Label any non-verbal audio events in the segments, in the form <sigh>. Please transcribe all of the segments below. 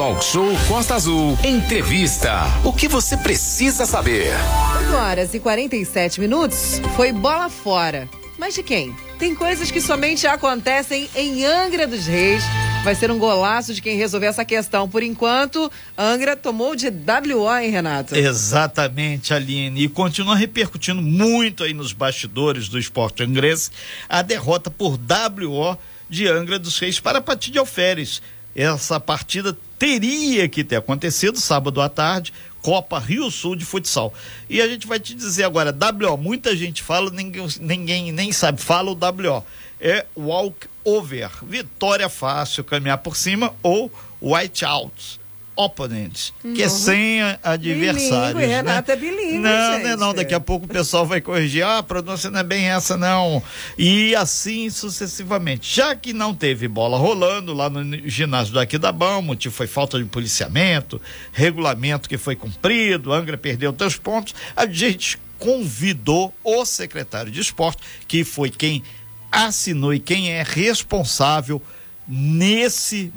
Talk Show Costa Azul. Entrevista. O que você precisa saber? 8 horas e 47 minutos. Foi bola fora. Mas de quem? Tem coisas que somente acontecem em Angra dos Reis. Vai ser um golaço de quem resolver essa questão. Por enquanto, Angra tomou de WO, hein, Renato? Exatamente, Aline. E continua repercutindo muito aí nos bastidores do esporte angrense a derrota por WO de Angra dos Reis para a Patilha Alferes. Essa partida teria que ter acontecido sábado à tarde, Copa Rio Sul de futsal. E a gente vai te dizer agora, WO, muita gente fala, ninguém, ninguém nem sabe, fala o WO. É walk over, vitória fácil, caminhar por cima ou white out opponents, uhum. que é sem adversários. Bilingue, né? Renata é bilíngue, Não, gente. não, não, daqui a pouco o pessoal vai corrigir, ah, a pronúncia não é bem essa não. E assim sucessivamente. Já que não teve bola rolando lá no ginásio do Aquidabão, o motivo foi falta de policiamento, regulamento que foi cumprido, Angra perdeu três pontos, a gente convidou o secretário de esporte, que foi quem assinou e quem é responsável nesse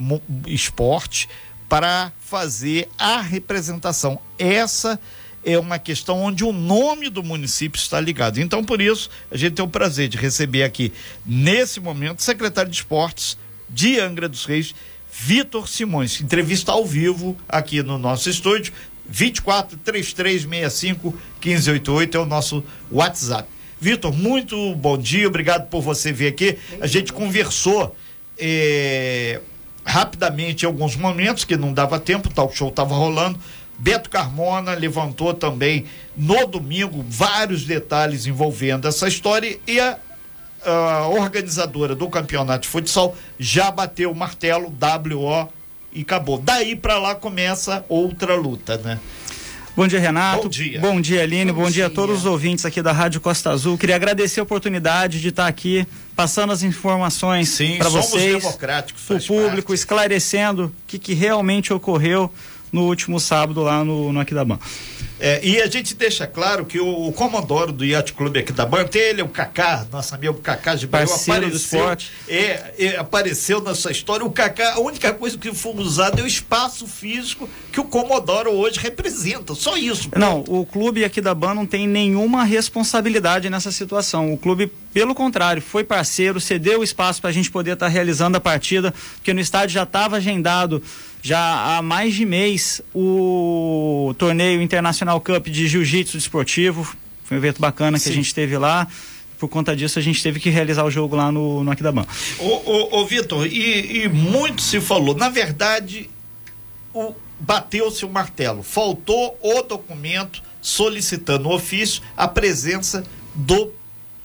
esporte para fazer a representação. Essa é uma questão onde o nome do município está ligado. Então, por isso, a gente tem o prazer de receber aqui, nesse momento, o secretário de Esportes de Angra dos Reis, Vitor Simões. Entrevista ao vivo aqui no nosso estúdio. 24 3365 1588 é o nosso WhatsApp. Vitor, muito bom dia, obrigado por você vir aqui. A gente conversou. Eh, rapidamente em alguns momentos, que não dava tempo, o talk show estava rolando. Beto Carmona levantou também no domingo vários detalhes envolvendo essa história e a, a organizadora do campeonato de futsal já bateu o martelo, WO e acabou. Daí para lá começa outra luta, né? Bom dia, Renato. Bom dia. Bom dia, Aline. Bom, Bom dia. dia a todos os ouvintes aqui da Rádio Costa Azul. Queria agradecer a oportunidade de estar aqui passando as informações para vocês, para o público, parte. esclarecendo o que, que realmente ocorreu no último sábado lá no, no Aquidabã. É, e a gente deixa claro que o, o comodoro do Yacht Clube Aquidabã, tem ele, o Kaká, nosso amigo Kaká de Bahia, apareceu, do esporte. É, é, apareceu nessa história. O Kaká, a única coisa que foi usado é o espaço físico que o Comodoro hoje representa, só isso. Pô. Não, o clube Aquidabã não tem nenhuma responsabilidade nessa situação. O clube, pelo contrário, foi parceiro, cedeu o espaço para a gente poder estar tá realizando a partida, porque no estádio já estava agendado já há mais de mês o torneio Internacional Cup de Jiu-Jitsu Desportivo. Foi um evento bacana que Sim. a gente teve lá. Por conta disso, a gente teve que realizar o jogo lá no, no Aquidabã. Ô, ô, ô Vitor, e, e muito se falou. Na verdade, o, bateu-se o martelo. Faltou o documento solicitando o ofício a presença do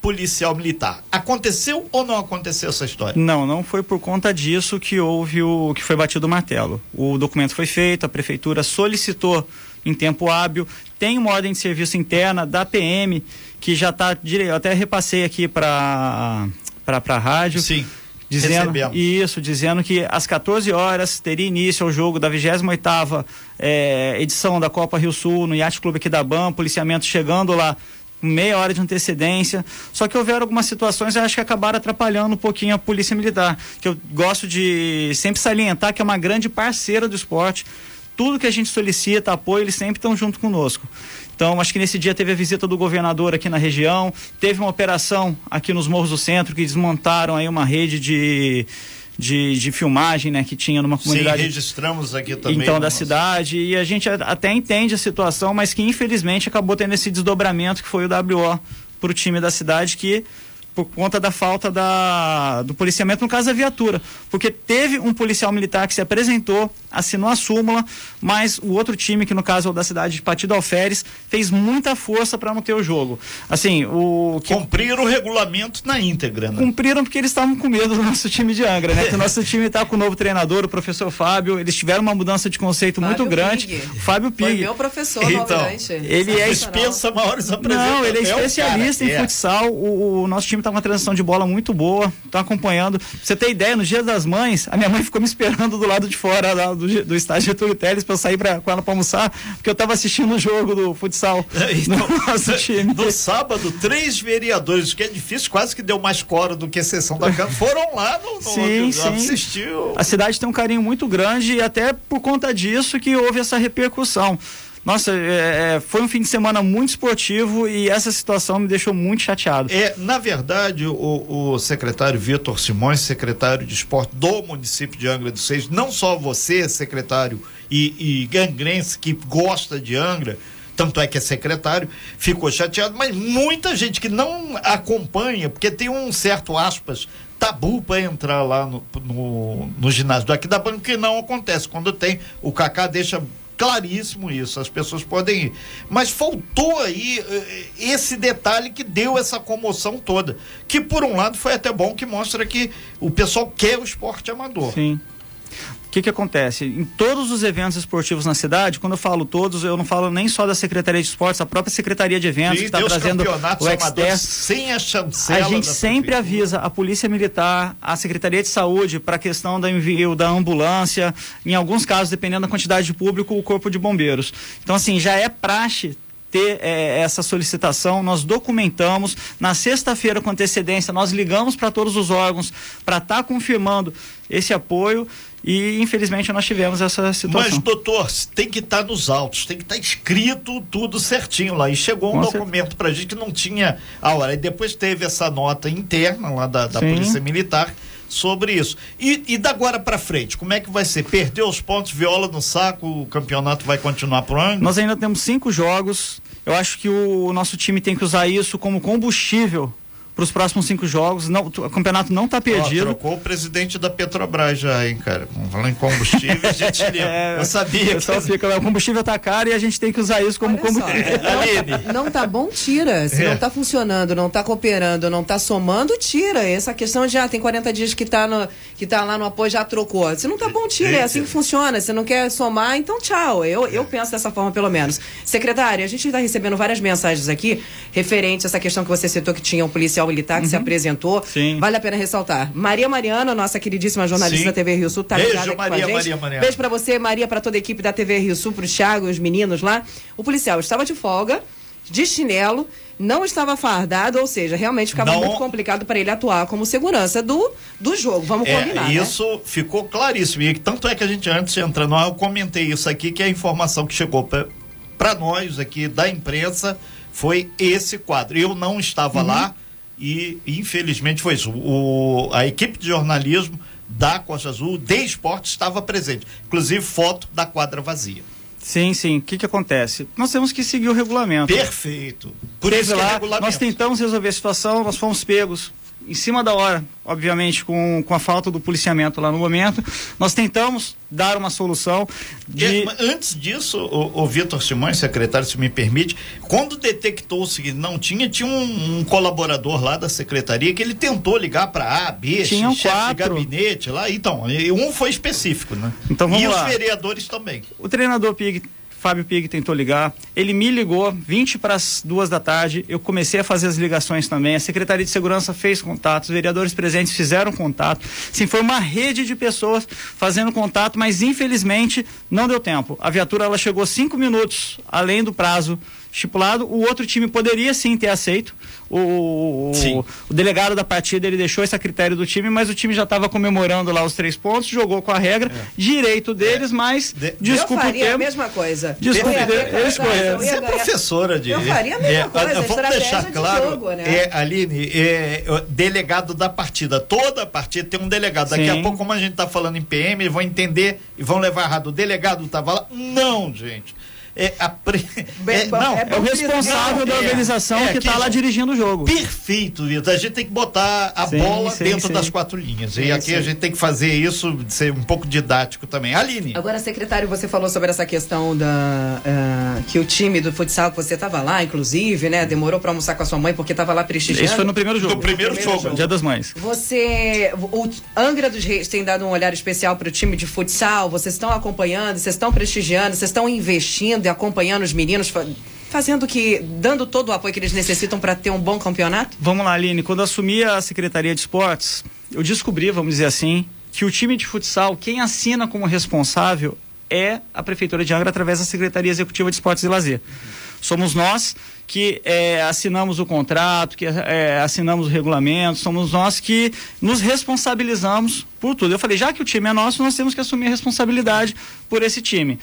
policial militar. Aconteceu ou não aconteceu essa história? Não, não foi por conta disso que houve o que foi batido o martelo. O documento foi feito, a prefeitura solicitou em tempo hábil, tem uma ordem de serviço interna da PM que já está eu até repassei aqui para para a rádio. Sim. Dizendo Recebemos. isso, dizendo que às 14 horas teria início o jogo da 28ª é, edição da Copa Rio Sul no Yacht Clube aqui da BAM, policiamento chegando lá meia hora de antecedência. Só que houveram algumas situações, eu acho que acabaram atrapalhando um pouquinho a Polícia Militar, que eu gosto de sempre salientar que é uma grande parceira do esporte. Tudo que a gente solicita, apoio, eles sempre estão junto conosco. Então, acho que nesse dia teve a visita do governador aqui na região, teve uma operação aqui nos Morros do Centro que desmontaram aí uma rede de de, de filmagem, né, que tinha numa comunidade. Sim, registramos aqui também. Então, da nossa... cidade. E a gente até entende a situação, mas que infelizmente acabou tendo esse desdobramento que foi o WO para o time da cidade que por conta da falta da, do policiamento, no caso da viatura. Porque teve um policial militar que se apresentou, assinou a súmula, mas o outro time, que no caso é o da cidade de Partido Alferes, fez muita força para não ter o jogo. Assim, o. Que... Cumpriram o regulamento na íntegra, né? Cumpriram porque eles estavam com medo do nosso time de Angra, né? <laughs> que o nosso time está com o novo treinador, o professor Fábio. Eles tiveram uma mudança de conceito Fábio muito grande. Pig. Fábio Pig. Foi meu professor, então, Ele é dispensa maiores apresentações. Não, ele é especialista é em futsal. O, o nosso time está tá uma transição de bola muito boa, estão acompanhando. Pra você ter ideia, no dia das mães, a minha mãe ficou me esperando do lado de fora lá, do, do estádio Getúlio Teles para eu sair pra, com ela para almoçar, porque eu estava assistindo o jogo do futsal <laughs> então, no nosso <laughs> time. No sábado, três vereadores, que é difícil, quase que deu mais coro do que a sessão da Câmara, foram lá no, no sim, sim. assistir. A cidade tem um carinho muito grande e até por conta disso que houve essa repercussão. Nossa, é, é, foi um fim de semana muito esportivo e essa situação me deixou muito chateado. É, na verdade, o, o secretário Vitor Simões, secretário de esporte do município de Angra dos Seis, não só você, secretário e, e gangrense que gosta de Angra, tanto é que é secretário, ficou chateado, mas muita gente que não acompanha, porque tem um certo aspas tabu para entrar lá no, no, no ginásio do Aquidabana, que não acontece. Quando tem, o Kaká deixa claríssimo isso, as pessoas podem ir. Mas faltou aí eh, esse detalhe que deu essa comoção toda. Que por um lado foi até bom que mostra que o pessoal quer o esporte amador. Sim. O que, que acontece? Em todos os eventos esportivos na cidade, quando eu falo todos, eu não falo nem só da Secretaria de Esportes, a própria Secretaria de Eventos Sim, que está trazendo o Exter. Sem a chancela A gente sempre avisa a Polícia Militar, a Secretaria de Saúde para a questão do envio da ambulância, em alguns casos, dependendo da quantidade de público, o Corpo de Bombeiros. Então, assim, já é praxe ter é, essa solicitação, nós documentamos. Na sexta-feira, com antecedência, nós ligamos para todos os órgãos para estar tá confirmando esse apoio. E infelizmente nós tivemos essa situação. Mas, doutor, tem que estar tá nos autos, tem que estar tá escrito tudo certinho lá. E chegou um Com documento para a gente que não tinha a hora. E depois teve essa nota interna lá da, da Polícia Militar sobre isso. E, e da agora para frente, como é que vai ser? Perdeu os pontos, viola no saco, o campeonato vai continuar pro ano? Nós ainda temos cinco jogos. Eu acho que o, o nosso time tem que usar isso como combustível para os próximos cinco jogos. Não, o campeonato não está perdido. Oh, trocou o presidente da Petrobras já, hein, cara? Falando em combustível, a gente <laughs> é, Eu sabia. O pessoal que... fica, o combustível está caro e a gente tem que usar isso como Olha combustível. Só, não, tá bom, tira. Se é. não está funcionando, não está cooperando, não está somando, tira. Essa questão de, ah, tem 40 dias que está que tá lá no apoio, já trocou. Se não está bom, tira. É assim que funciona. Se não quer somar, então tchau. Eu, eu penso dessa forma, pelo menos. Secretária, a gente está recebendo várias mensagens aqui referentes a essa questão que você citou que tinha um policial militar que uhum. se apresentou. Sim. Vale a pena ressaltar. Maria Mariana, nossa queridíssima jornalista Sim. da TV Rio Sul, tá Beijo, ligada aqui Maria, com a gente. Maria, Maria. Beijo pra você, Maria, pra toda a equipe da TV Rio Sul, pro Thiago e os meninos lá. O policial estava de folga, de chinelo, não estava fardado, ou seja, realmente ficava não... muito complicado para ele atuar como segurança do, do jogo. Vamos é, combinar. Né? Isso né? ficou claríssimo. E tanto é que a gente, antes de entrar no ar, eu comentei isso aqui, que é a informação que chegou para nós aqui da imprensa foi esse quadro. Eu não estava uhum. lá e infelizmente foi isso. O, a equipe de jornalismo da Costa Azul, de esporte, estava presente. Inclusive foto da quadra vazia. Sim, sim. O que, que acontece? Nós temos que seguir o regulamento. Perfeito. Por Teve isso lá, é regulamento. Nós tentamos resolver a situação, nós fomos pegos em cima da hora, obviamente, com, com a falta do policiamento lá no momento. Nós tentamos dar uma solução. De... Antes disso, o, o Vitor Simões, secretário, se me permite, quando detectou-se que não tinha, tinha um, um, colaborador lá da secretaria que ele tentou ligar para A, B, Tinham chefe quatro. de gabinete lá. Então, um foi específico, né? Então, vamos e lá. os vereadores também. O treinador Pig Fábio Pig tentou ligar, ele me ligou 20 para as duas da tarde, eu comecei a fazer as ligações também, a Secretaria de Segurança fez contato, os vereadores presentes fizeram contato, sim, foi uma rede de pessoas fazendo contato, mas infelizmente não deu tempo. A viatura ela chegou cinco minutos além do prazo estipulado, o outro time poderia sim ter aceito, o, o, o, delegado da partida ele deixou esse a critério do time, mas o time já estava comemorando lá os três pontos, jogou com a regra, é. direito deles, é. mas de, desculpa eu faria o tempo. a mesma coisa. Desculpa, eles Você é professora de. Eu faria a mesma é, coisa. Vamos deixar claro, jogo, né? é, Aline, é, delegado da partida, toda a partida tem um delegado. Daqui Sim. a pouco, como a gente está falando em PM, eles vão entender e vão levar errado. O delegado estava lá. Não, gente é, a pre... é, não, é, o responsável da é, organização é, que está lá dirigindo o jogo. Perfeito, Vitor. A gente tem que botar a sim, bola sim, dentro sim. das quatro linhas. e aqui a gente tem que fazer isso, ser um pouco didático também. Aline. Agora, secretário, você falou sobre essa questão da uh, que o time do futsal, que você estava lá, inclusive, né? Demorou para almoçar com a sua mãe porque estava lá prestigiando. Isso foi no primeiro jogo. No primeiro, no primeiro jogo, jogo, Dia das Mães. Você, o Angra dos Reis tem dado um olhar especial para o time de futsal. Vocês estão acompanhando, vocês estão prestigiando, vocês estão investindo acompanhando os meninos fazendo que, dando todo o apoio que eles necessitam para ter um bom campeonato? Vamos lá, Aline. Quando assumi a Secretaria de Esportes, eu descobri, vamos dizer assim, que o time de futsal, quem assina como responsável é a Prefeitura de Angra através da Secretaria Executiva de Esportes e Lazer. Somos nós que é, assinamos o contrato, que é, assinamos o regulamento, somos nós que nos responsabilizamos por tudo. Eu falei, já que o time é nosso, nós temos que assumir a responsabilidade por esse time.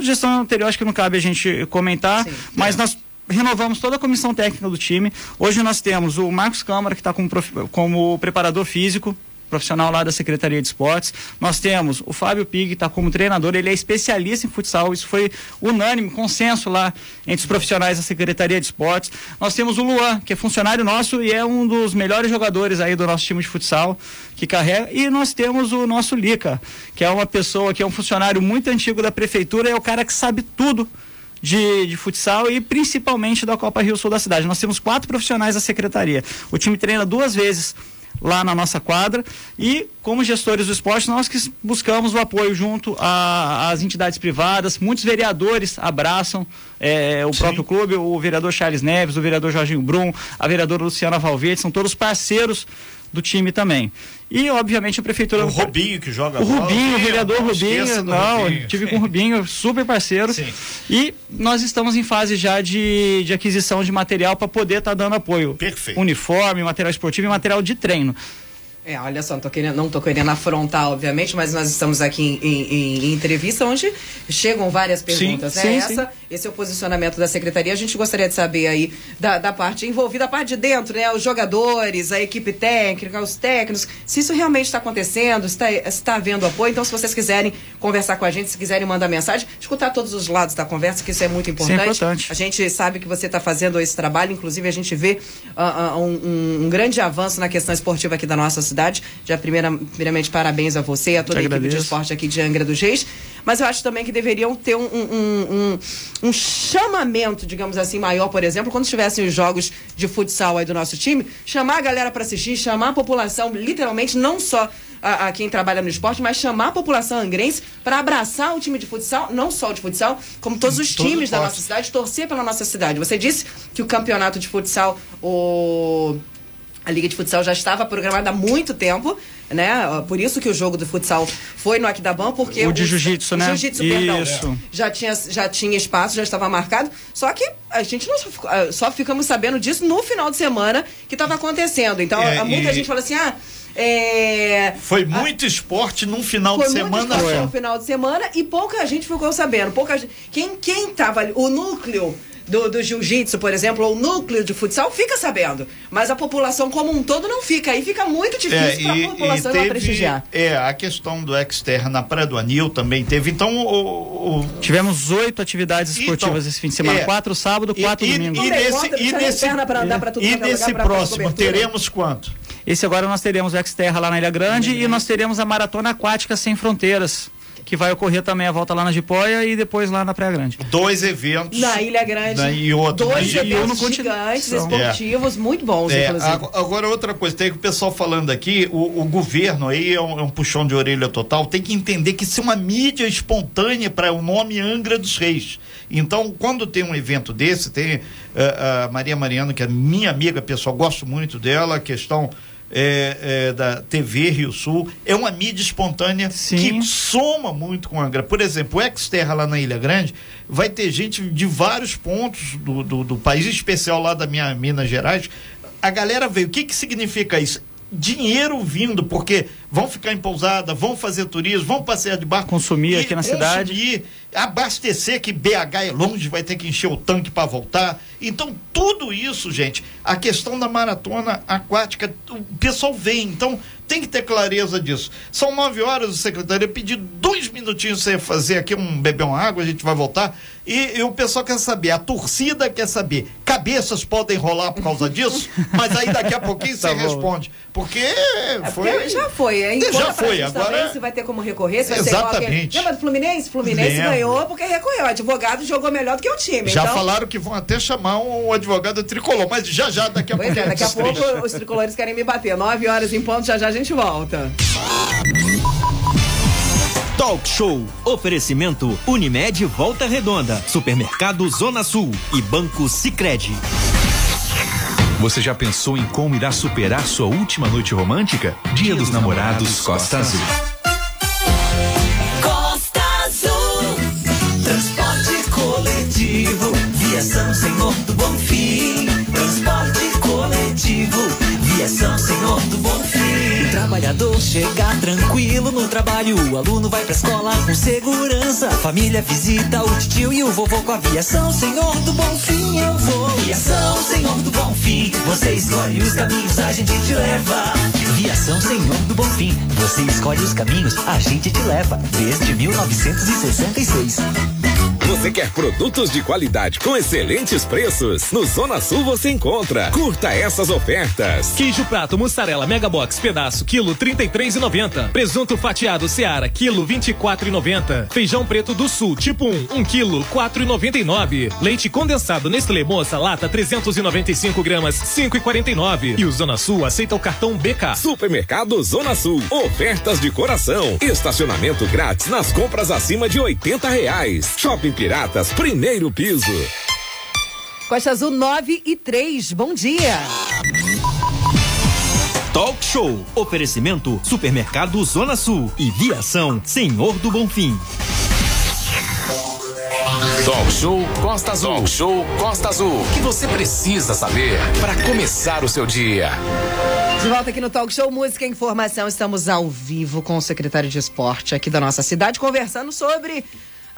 Gestão anterior, acho que não cabe a gente comentar, Sim, mas é. nós renovamos toda a comissão técnica do time. Hoje nós temos o Marcos Câmara, que está como, como preparador físico, profissional lá da Secretaria de Esportes. Nós temos o Fábio Pig, que está como treinador, ele é especialista em futsal, isso foi unânime, consenso lá entre os profissionais da Secretaria de Esportes. Nós temos o Luan, que é funcionário nosso e é um dos melhores jogadores aí do nosso time de futsal, que carrega. E nós temos o nosso Lica, que é uma pessoa que é um funcionário muito antigo da prefeitura, é o cara que sabe tudo de, de, futsal e principalmente da Copa Rio Sul da cidade. Nós temos quatro profissionais da secretaria. O time treina duas vezes lá na nossa quadra. E como gestores do esporte nós que buscamos o apoio junto às entidades privadas. Muitos vereadores abraçam é, o Sim. próprio clube. O vereador Charles Neves o vereador Jorginho Brum a vereadora Luciana Valverde são todos parceiros do time também. E, obviamente, a prefeitura. O Rubinho que joga O Rubinho, o vereador não Rubinho. Não, Rubinho. tive com o Rubinho, super parceiro. Sim. E nós estamos em fase já de, de aquisição de material para poder estar tá dando apoio. Perfeito. Uniforme, material esportivo e material de treino. É, olha só, não tô querendo, não tô querendo afrontar, obviamente, mas nós estamos aqui em, em, em entrevista onde chegam várias perguntas, sim, né? Sim, Essa, sim. Esse é o posicionamento da secretaria. A gente gostaria de saber aí da, da parte envolvida, a parte de dentro, né? Os jogadores, a equipe técnica, os técnicos, se isso realmente está acontecendo, se está, está havendo apoio. Então, se vocês quiserem conversar com a gente, se quiserem mandar mensagem, escutar todos os lados da conversa, que isso é muito importante. Isso é importante. A gente sabe que você está fazendo esse trabalho, inclusive a gente vê uh, uh, um, um grande avanço na questão esportiva aqui da nossa cidade cidade. Já primeira, primeiramente, parabéns a você e a toda a equipe de esporte aqui de Angra dos Reis. Mas eu acho também que deveriam ter um, um, um, um chamamento, digamos assim, maior, por exemplo, quando tivessem os jogos de futsal aí do nosso time, chamar a galera para assistir, chamar a população, literalmente, não só a, a, quem trabalha no esporte, mas chamar a população angrense para abraçar o time de futsal, não só o de futsal, como todos os Todo times da nossa cidade, torcer pela nossa cidade. Você disse que o campeonato de futsal, o a Liga de Futsal já estava programada há muito tempo, né? Por isso que o jogo do futsal foi no Aquidabam, porque... O de jiu-jitsu, né? jiu-jitsu, perdão. Isso. Já tinha, já tinha espaço, já estava marcado. Só que a gente não ah, só ficamos sabendo disso no final de semana que estava acontecendo. Então, é, muita e... gente fala assim, ah... É... Foi muito a... esporte num final foi de semana. Foi muito no final de semana e pouca gente ficou sabendo. Pouca gente... Quem, quem tava ali, o núcleo do, do jiu-jitsu, por exemplo, ou núcleo de futsal, fica sabendo. Mas a população como um todo não fica. Aí fica muito difícil é, para a população teve, prestigiar. É, a questão do exterra na Praia do Anil também teve. Então, o, o... tivemos oito atividades então, esportivas então, esse fim de semana: é, quatro sábado, quatro e, domingo. E, e nesse, e nesse, e nesse próximo, teremos quanto? Esse agora nós teremos o Exterra lá na Ilha Grande uhum. e nós teremos a Maratona Aquática Sem Fronteiras que vai ocorrer também a volta lá na Jipoia e depois lá na Praia Grande. Dois eventos. Na Ilha Grande. Na, e outro. Dois na eventos e gigantes, esportivos, é. muito bons, é, inclusive. Agora, outra coisa, tem que o pessoal falando aqui, o, o governo aí é um, é um, puxão de orelha total, tem que entender que isso é uma mídia espontânea para o nome Angra dos Reis. Então, quando tem um evento desse, tem uh, a Maria Mariana, que é minha amiga pessoal, gosto muito dela, a questão é, é, da TV Rio Sul, é uma mídia espontânea Sim. que soma muito com a Angra. Por exemplo, o Exterra lá na Ilha Grande vai ter gente de vários pontos do, do, do país, em especial lá da minha Minas Gerais. A galera veio. O que, que significa isso? dinheiro vindo, porque vão ficar em pousada, vão fazer turismo, vão passear de barco. Consumir aqui na consumir, cidade. Abastecer, que BH é longe, vai ter que encher o tanque para voltar. Então, tudo isso, gente, a questão da maratona aquática, o pessoal vem. Então, tem que ter clareza disso. São nove horas, o secretário pediu dois minutinhos você fazer aqui um beber uma água, a gente vai voltar. E, e, o pessoal quer saber, a torcida quer saber, cabeças podem rolar por causa disso, <laughs> mas aí daqui a pouquinho tá você bom. responde. Porque é foi. Porque já foi, hein? já foi, agora. Você vai ter como recorrer, você Exatamente. Ser Lembra do Fluminense? Fluminense Lembra. ganhou porque recorreu. O advogado jogou melhor do que o time. Já então... falaram que vão até chamar um advogado tricolor, mas já já, daqui a pouco. É, daqui a pouco os tricolores querem me bater. Nove horas em ponto, já já a gente volta. Talk Show. Oferecimento Unimed Volta Redonda, Supermercado Zona Sul e Banco Sicredi. Você já pensou em como irá superar sua última noite romântica? Dia, Dia dos, dos, Namorados, namorados Costa, Costa Azul. Viação Senhor do Bonfim. O trabalhador chega tranquilo no trabalho. O aluno vai pra escola com segurança. A família visita o tio e o vovô com a aviação Senhor do Bonfim. Eu vou. Viação Senhor do Bonfim. Você escolhe os caminhos, a gente te leva. Viação Senhor do Bonfim. Você escolhe os caminhos, a gente te leva. Desde 1966. Você quer produtos de qualidade com excelentes preços? No Zona Sul você encontra. Curta essas ofertas. Queijo prato mussarela Mega Box pedaço quilo 33,90. Presunto fatiado Seara quilo 24,90. Feijão preto do Sul tipo 1 1 quilo 4,99. Leite condensado Nestlé Moça lata 395 gramas 5,49. E o Zona Sul aceita o cartão BK. Supermercado Zona Sul. Ofertas de coração. Estacionamento grátis nas compras acima de 80 reais. Shopping Piratas, primeiro piso. Costa Azul 9 e 3, bom dia. Talk Show. Oferecimento Supermercado Zona Sul e Viação Senhor do Bonfim. Talk Show Costa Azul. Talk Show Costa Azul. O que você precisa saber para começar o seu dia? De volta aqui no Talk Show Música e Informação. Estamos ao vivo com o secretário de Esporte aqui da nossa cidade, conversando sobre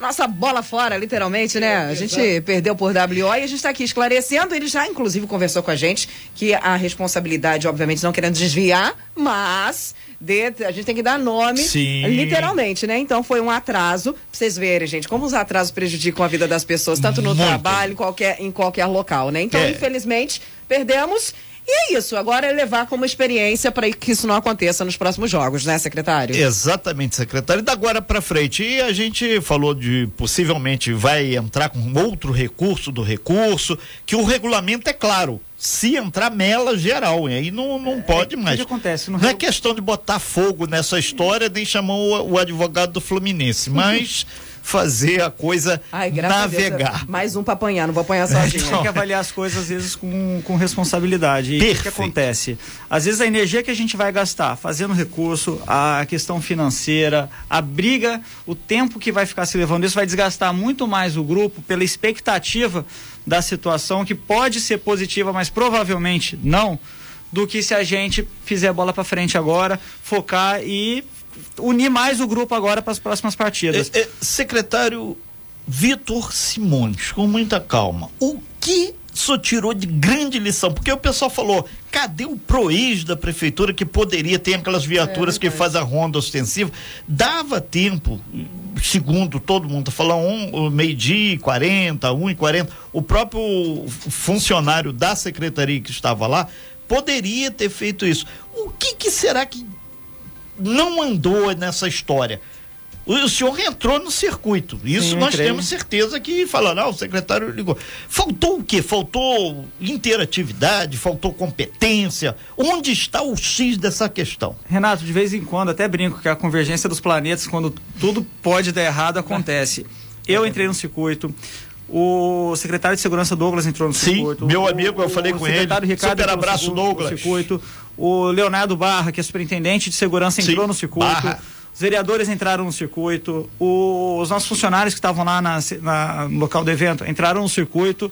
nossa bola fora, literalmente, né? A gente perdeu por WO e a gente está aqui esclarecendo. Ele já, inclusive, conversou com a gente que a responsabilidade, obviamente, não querendo desviar, mas de, a gente tem que dar nome, Sim. literalmente, né? Então foi um atraso. Pra vocês verem, gente, como os atrasos prejudicam a vida das pessoas, tanto no Muito. trabalho, em qualquer, em qualquer local, né? Então, é. infelizmente, perdemos. E é isso, agora é levar como experiência para que isso não aconteça nos próximos jogos, né, secretário? Exatamente, secretário. E da agora para frente. E a gente falou de possivelmente vai entrar com outro recurso do recurso, que o regulamento é claro. Se entrar mela geral, e aí não, não é, pode mais. O que acontece? não é questão de botar fogo nessa história, nem chamou o, o advogado do Fluminense, <laughs> mas fazer a coisa Ai, navegar. A mais um para apanhar, não vou apanhar <laughs> sozinho. Tem que avaliar as coisas às vezes com, com responsabilidade. E o que acontece? Às vezes a energia que a gente vai gastar fazendo recurso, a questão financeira, a briga, o tempo que vai ficar se levando, isso vai desgastar muito mais o grupo pela expectativa da situação que pode ser positiva, mas provavelmente não do que se a gente fizer a bola para frente agora, focar e unir mais o grupo agora para as próximas partidas. É, é, secretário Vitor Simões, com muita calma, o que só tirou de grande lição? Porque o pessoal falou, cadê o proex da prefeitura que poderia ter aquelas viaturas é, que faz a ronda ostensiva? Dava tempo, segundo todo mundo falou, um, meio-dia e 40, um e 40, o próprio funcionário da secretaria que estava lá poderia ter feito isso. O que, que será que não andou nessa história. O senhor entrou no circuito. Isso Sim, nós entrei. temos certeza que falaram, ah, o secretário ligou. Faltou o quê? Faltou interatividade, faltou competência. Onde está o X dessa questão? Renato, de vez em quando, até brinco que a convergência dos planetas, quando tudo pode dar errado, acontece. <laughs> Eu entrei no circuito. O secretário de segurança Douglas entrou no Sim, circuito. Meu amigo, eu falei com ele. Ricardo Super abraço, Douglas. No circuito. O Leonardo Barra, que é superintendente de segurança, entrou Sim, no circuito. Barra. Os vereadores entraram no circuito. O, os nossos funcionários que estavam lá na, na, no local do evento entraram no circuito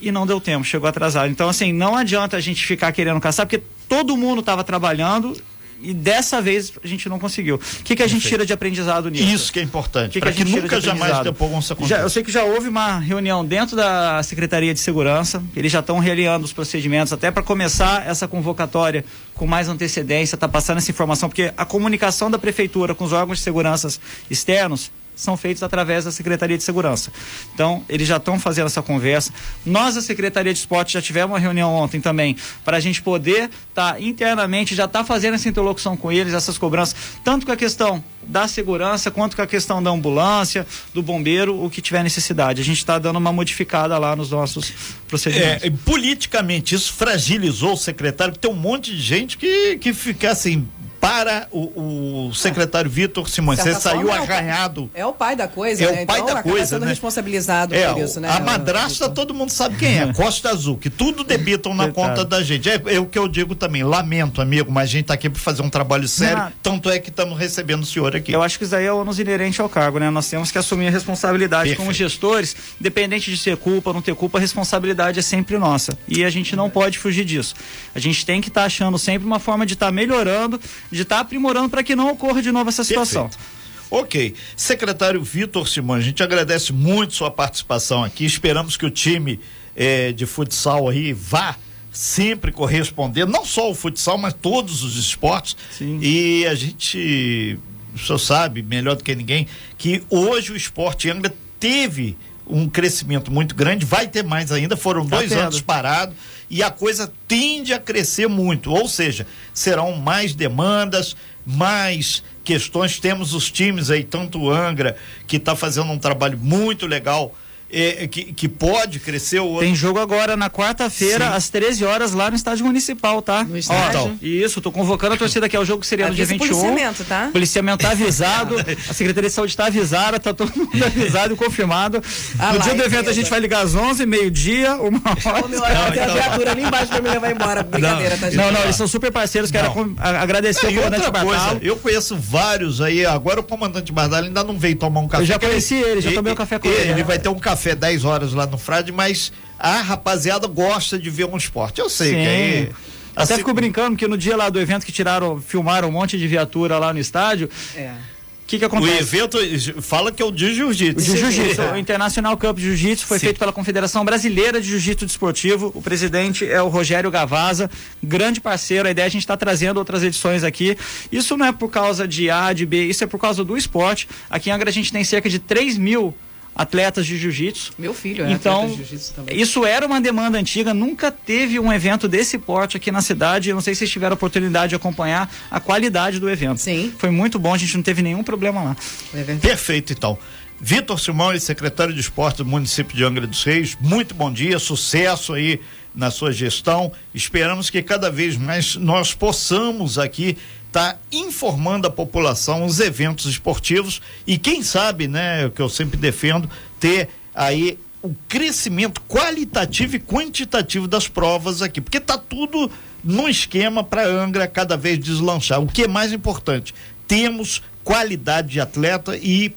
e não deu tempo, chegou atrasado. Então, assim, não adianta a gente ficar querendo caçar, porque todo mundo estava trabalhando e dessa vez a gente não conseguiu. O que, que a gente tira de aprendizado nisso? Isso que é importante. Que, que, a gente que nunca jamais depois já, Eu sei que já houve uma reunião dentro da Secretaria de Segurança, eles já estão realiando os procedimentos até para começar essa convocatória com mais antecedência, tá passando essa informação, porque a comunicação da prefeitura com os órgãos de segurança externos são feitos através da Secretaria de Segurança. Então, eles já estão fazendo essa conversa. Nós, a Secretaria de Esporte, já tivemos uma reunião ontem também, para a gente poder estar tá, internamente, já estar tá fazendo essa interlocução com eles, essas cobranças, tanto com a questão da segurança, quanto com a questão da ambulância, do bombeiro, o que tiver necessidade. A gente está dando uma modificada lá nos nossos procedimentos. É, politicamente, isso fragilizou o secretário, porque tem um monte de gente que, que fica assim para o, o secretário Vitor Simões. Você saiu forma, é o pai- arranhado. É o pai da coisa, É né? o pai então, da coisa, sendo né? responsabilizado É, por isso, né? a madrasta todo mundo sabe quem é, <laughs> Costa Azul, que tudo debitam na conta da gente. É, é o que eu digo também, lamento, amigo, mas a gente tá aqui para fazer um trabalho sério, Não. tanto é que estamos recebendo o senhor aqui. Eu acho que isso daí é ônus inerente ao cargo, né? Nós temos que assumir a responsabilidade como Perfeito. gestores, independente de ser culpa ou não ter culpa, a responsabilidade é sempre nossa. E a gente não pode fugir disso. A gente tem que estar achando sempre uma forma de estar melhorando, de estar aprimorando para que não ocorra de novo essa situação. Perfeito. Ok. Secretário Vitor Simões, a gente agradece muito sua participação aqui. Esperamos que o time eh, de futsal aí vá sempre corresponder, não só o futsal, mas todos os esportes. Sim. E a gente, o senhor sabe melhor do que ninguém, que hoje o esporte Angra teve um crescimento muito grande, vai ter mais ainda, foram Tá dois tendo. anos parado e a coisa tende a crescer muito, ou seja, serão mais demandas, mais questões. Temos os times aí, tanto o Angra, que está fazendo um trabalho muito legal, eh, que, que pode crescer. O outro Tem jogo agora na quarta-feira, às 13 horas, lá no estádio municipal, tá? No estádio? Ó, isso, tô convocando a torcida aqui. É o jogo que seria no dia Avisa o 21. policiamento, tá? O policiamento tá avisado, <laughs> a Secretaria de Saúde tá avisada, tá todo mundo <laughs> avisado e confirmado. Ah no lá, dia do evento a gente vai ligar às 11, meio-dia, uma hora. Meu tem a então- viatura ali embaixo pra me levar embora. Brincadeira, tá, gente? Não, não, eles são super parceiros. Quero Não. com- a- agradecer ao comandante Bartalo. eu conheço vários aí, agora o comandante Bardalho ainda não veio tomar um café. Eu já conheci ele, já tomei um café com ele. Ele vai ter um café 10 horas lá no Frade, mas a rapaziada gosta de ver um esporte. Eu sei que aí. Até assim- fico brincando que no dia lá do evento que tiraram, filmaram um monte de viatura lá no estádio, É. o que que O acontece? evento fala que é o de O jiu-jitsu. Jiu-Jitsu, o <laughs> International Cup de Jiu-Jitsu foi Sim. feito pela Confederação Brasileira de Jiu-Jitsu Desportivo. O presidente é o Rogério Gavaza, grande parceiro. A ideia é a gente estar trazendo outras edições aqui. Isso não é por causa de A, de B, isso é por causa do esporte. Aqui em Angra a gente tem cerca de 3 mil atletas de jiu-jitsu. Meu filho é Então, atleta de jiu-jitsu também. isso era uma demanda antiga, nunca teve um evento desse porte aqui na cidade. Eu não sei se vocês tiveram a oportunidade de acompanhar a qualidade do evento. Sim. Foi muito bom, a gente não teve nenhum problema lá. É. Perfeito, então. Vitor Simões, secretário de Esporte do município de Angra dos Reis, muito bom dia, sucesso aí na sua gestão. Esperamos que cada vez mais nós possamos aqui estar informando a população os eventos esportivos e quem sabe, né, o que eu sempre defendo, ter aí o crescimento qualitativo e quantitativo das provas aqui, porque tá tudo num esquema para Angra cada vez deslanchar. O que é mais importante? Temos qualidade de atleta e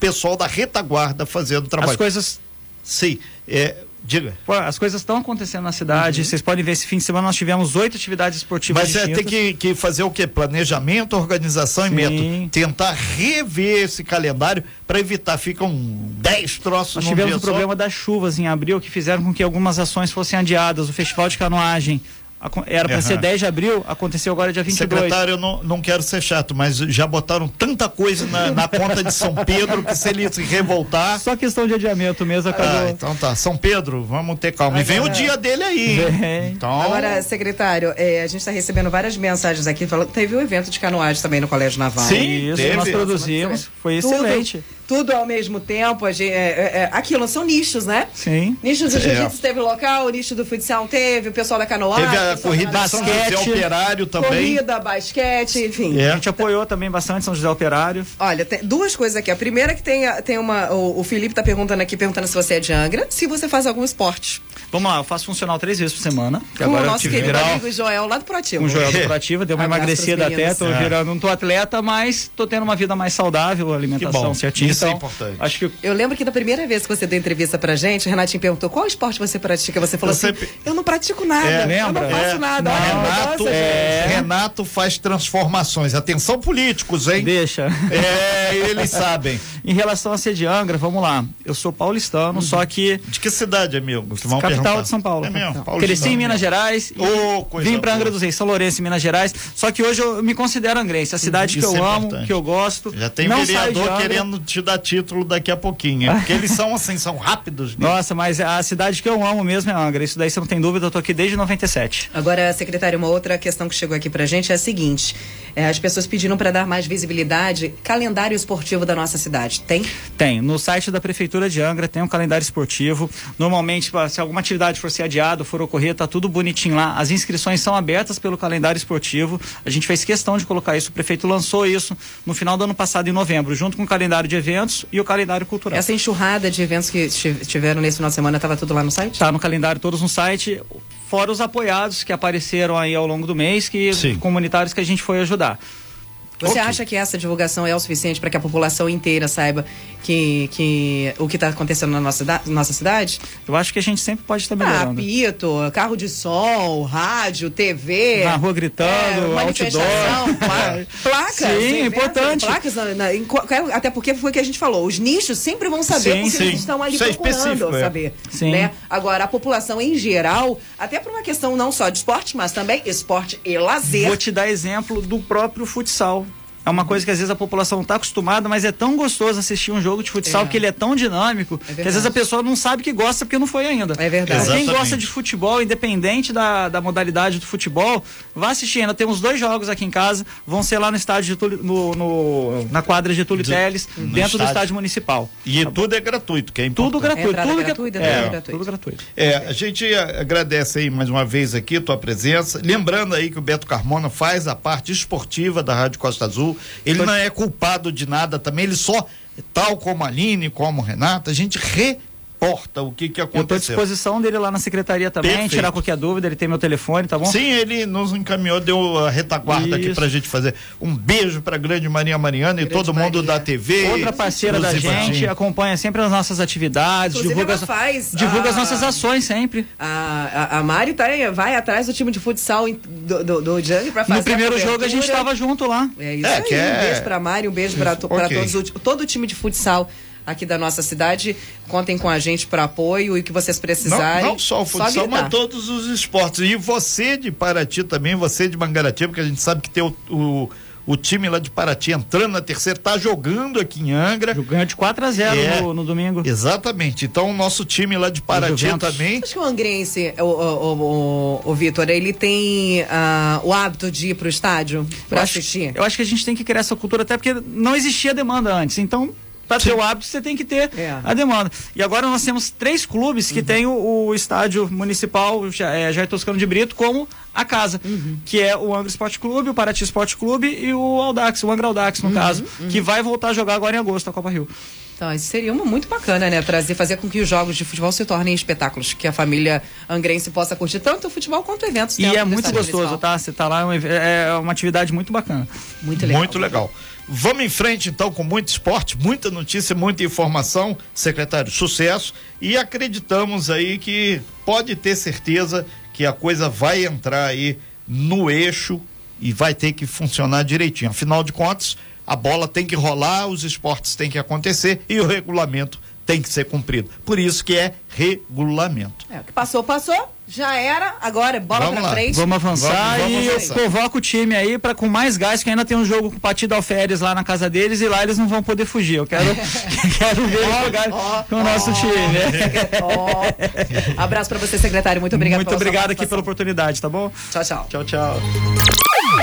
pessoal da retaguarda fazendo trabalho. As coisas Sim, é, diga. Pô, as coisas estão acontecendo na cidade. Vocês podem ver esse fim de semana nós tivemos oito atividades esportivas Mas é, distintas. tem que, que fazer o quê? Planejamento, organização Sim. e método. Tentar rever esse calendário para evitar, ficam 10 troços Nós tivemos o problema só. das chuvas em abril que fizeram com que algumas ações fossem adiadas. O festival de canoagem era para Aham. ser 10 de abril, aconteceu agora dia 22. Secretário, eu não, não quero ser chato, mas já botaram tanta coisa na, na conta de São Pedro que se ele se revoltar. Só questão de adiamento mesmo acabou. Ah, então tá. São Pedro, vamos ter calma. E vem o dia dele aí. Vem. Então, Agora, secretário, é, a gente está recebendo várias mensagens aqui. Falando, teve um evento de canoagem também no Colégio Naval. Sim. Isso, teve. nós produzimos, foi Tudo- excelente. Tudo ao mesmo tempo. A gente, é, é, é, aquilo são nichos, né? Sim. Nicho do É. jiu-jitsu teve local, o nicho do futsal teve, o pessoal da canoagem. teve a corrida da natação, José basquete, Operário também. Corrida, basquete, enfim. A É. gente apoiou também bastante São José Operário. Olha, tem duas coisas aqui. A primeira é que tem, a- tem uma. O, o Felipe tá perguntando aqui, perguntando se você é de Angra, se você faz algum esporte. Vamos lá, eu faço funcional três vezes por semana. Que Com agora o eu nosso tive querido viral amigo Joel lá do Proativo. com o Joel do Proativa, deu uma Abraço emagrecida até, tô É. virando, não tô atleta, mas tô tendo uma vida mais saudável, alimentação bom, certinha. isso é então, importante. Acho que Eu lembro que da primeira vez que você deu entrevista pra gente, o Renatinho perguntou qual esporte você pratica. Você falou Eu assim: sempre- eu não pratico nada. É, eu lembra? não faço É, nada. Olha a Renato, mudança, é. Renato faz transformações. Atenção, políticos, hein? deixa. É, eles sabem. <laughs> Em relação a ser de Angra, vamos lá. Eu sou paulistano, só que De que cidade, amigo? Que vão capital perguntar. de São Paulo. É mesmo? Cresci em. Minas Gerais e coisa vim para Angra dos Reis, São Lourenço, em Minas Gerais. Só que hoje eu me considero angrense, a cidade que Isso eu é amo, importante. que eu gosto. Já tem não vereador querendo te dar título daqui a pouquinho, hein? <laughs> Porque eles são assim, são rápidos. né? Nossa, mas a cidade que eu amo mesmo é Angra. Isso daí você não tem dúvida, eu tô aqui desde 97. Agora, secretário, uma outra questão que chegou aqui pra gente é a seguinte: É, as pessoas pediram para dar mais visibilidade. Calendário esportivo da nossa cidade, tem? Tem. No site da Prefeitura de Angra tem um calendário esportivo. Normalmente, se alguma atividade for ser adiada, for ocorrer, tá tudo bonitinho lá. As inscrições são abertas pelo calendário esportivo. A gente fez questão de colocar isso. O prefeito lançou isso no final do ano passado, em novembro, junto com o calendário de eventos e o calendário cultural. Essa enxurrada de eventos que tiveram nesse final de semana, estava tudo lá no site? Tá no calendário todos no site, fora os apoiados que apareceram aí ao longo do mês, que Sim. comunitários que a gente foi ajudar. Você Ok. acha que essa divulgação é o suficiente para que a população inteira saiba que, que o que está acontecendo na nossa, nossa cidade? Eu acho que a gente sempre pode estar Ah, melhorando. apito, carro de som, rádio, TV. Na rua gritando, manifestação, outdoor. <laughs> pla- placas. Sim, importante. Placas, na- na- em até porque foi o que a gente falou. Os nichos sempre vão saber Sim, porque sim. eles estão ali Isso é procurando é. saber. Sim. Né? Agora, a população em geral, até por uma questão não só de esporte, mas também esporte e lazer. Vou te dar exemplo do próprio futsal. É uma coisa que às vezes a população não está acostumada, mas é tão gostoso assistir um jogo de futsal É. que ele é tão dinâmico que às vezes a pessoa não sabe que gosta porque não foi ainda. É verdade. Quem Exatamente. gosta de futebol, independente da, da modalidade do futebol, vá assistir. Ainda temos dois jogos aqui em casa, vão ser lá no estádio no, no- na quadra de Túlio Do- Teles, dentro do estádio. estádio municipal. E tudo é gratuito, que é Tudo importante. gratuito, Entrada tudo que gratuita, é, tudo é, gratuito. tudo gratuito. É, a gente agradece aí mais uma vez aqui tua presença. Lembrando aí que o Beto Carmona faz a parte esportiva da Rádio Costa Azul. Ele não é culpado de nada também, ele só, tal como a Aline, como o Renata, a gente reporta o que, que Eu estou à aconteceu. disposição dele lá na secretaria também, Perfeito. tirar qualquer dúvida, ele tem meu telefone, tá bom? Sim, ele nos encaminhou, deu a retaguarda aqui Isso. pra gente fazer. Um beijo pra grande Maria Mariana e Grande todo mundo Maria. da TV. Outra parceira da gente, acompanha sempre as nossas atividades, Inclusive, divulga, ela as- faz divulga as a- nossas ações sempre. A, a, a Mari tá, vai atrás do time de futsal do, do, do Jang pra fazer No primeiro jogo a gente estava junto lá. É isso É, aí. que é- Um beijo pra Mari, um beijo pra, to, pra Ok. todos, todo o time de futsal aqui da nossa cidade. Contem com a gente para apoio e o que vocês Não, precisarem. não só o futsal, gritar. mas todos os esportes. E você de Paraty também, você de Mangaratiba, porque a gente sabe que tem o, o, o time lá de Paraty entrando na terceira, tá jogando aqui em Angra. Ganhou de 4 a 0 É. no, no domingo. Exatamente. Então o nosso time lá de Paraty também. Acho que o Angrense, o, o, o, o Vitor, ele tem ah, o hábito de ir pro estádio pra eu acho, assistir. eu acho que a gente tem que criar essa cultura até porque não existia demanda antes. Então, para ter o hábito, você tem que ter É. a demanda. E agora nós temos três clubes que têm o, o estádio municipal é, Jair Toscano de Brito como a casa, que é o Angra Esporte Clube, o Paraty Esporte Clube e o Audax, o Angra Audax, no caso, que vai voltar a jogar agora em agosto a Copa Rio. Então, isso seria uma muito bacana, né? Trazer, fazer com que os jogos de futebol se tornem espetáculos, que a família angrense possa curtir tanto o futebol quanto eventos. E é muito gostoso, municipal. tá? Você tá lá, é ev- é uma atividade muito bacana. Muito legal. Muito legal. Vamos em frente, então, com muito esporte, muita notícia, muita informação. Secretário, sucesso. E acreditamos aí que pode ter certeza que a coisa vai entrar aí no eixo e vai ter que funcionar direitinho. Afinal de contas, a bola tem que rolar, os esportes têm que acontecer e o regulamento tem que ser cumprido. Por isso que é regulamento. É, o que passou, passou. Já era. Agora, bola Vamos pra lá. frente. Vamos avançar Vamos- vamos e avançar. eu convoco o time aí para com mais gás, que ainda tem um jogo com o Partido Alferes lá na casa deles e lá eles não vão poder fugir. Eu quero, <laughs> <laughs> quero ver eles jogar com o nosso time. Ó. <laughs> Abraço pra você, secretário. Muito obrigado Muito pela sua obrigado aqui pela oportunidade, tá bom? Tchau, tchau. Tchau, tchau.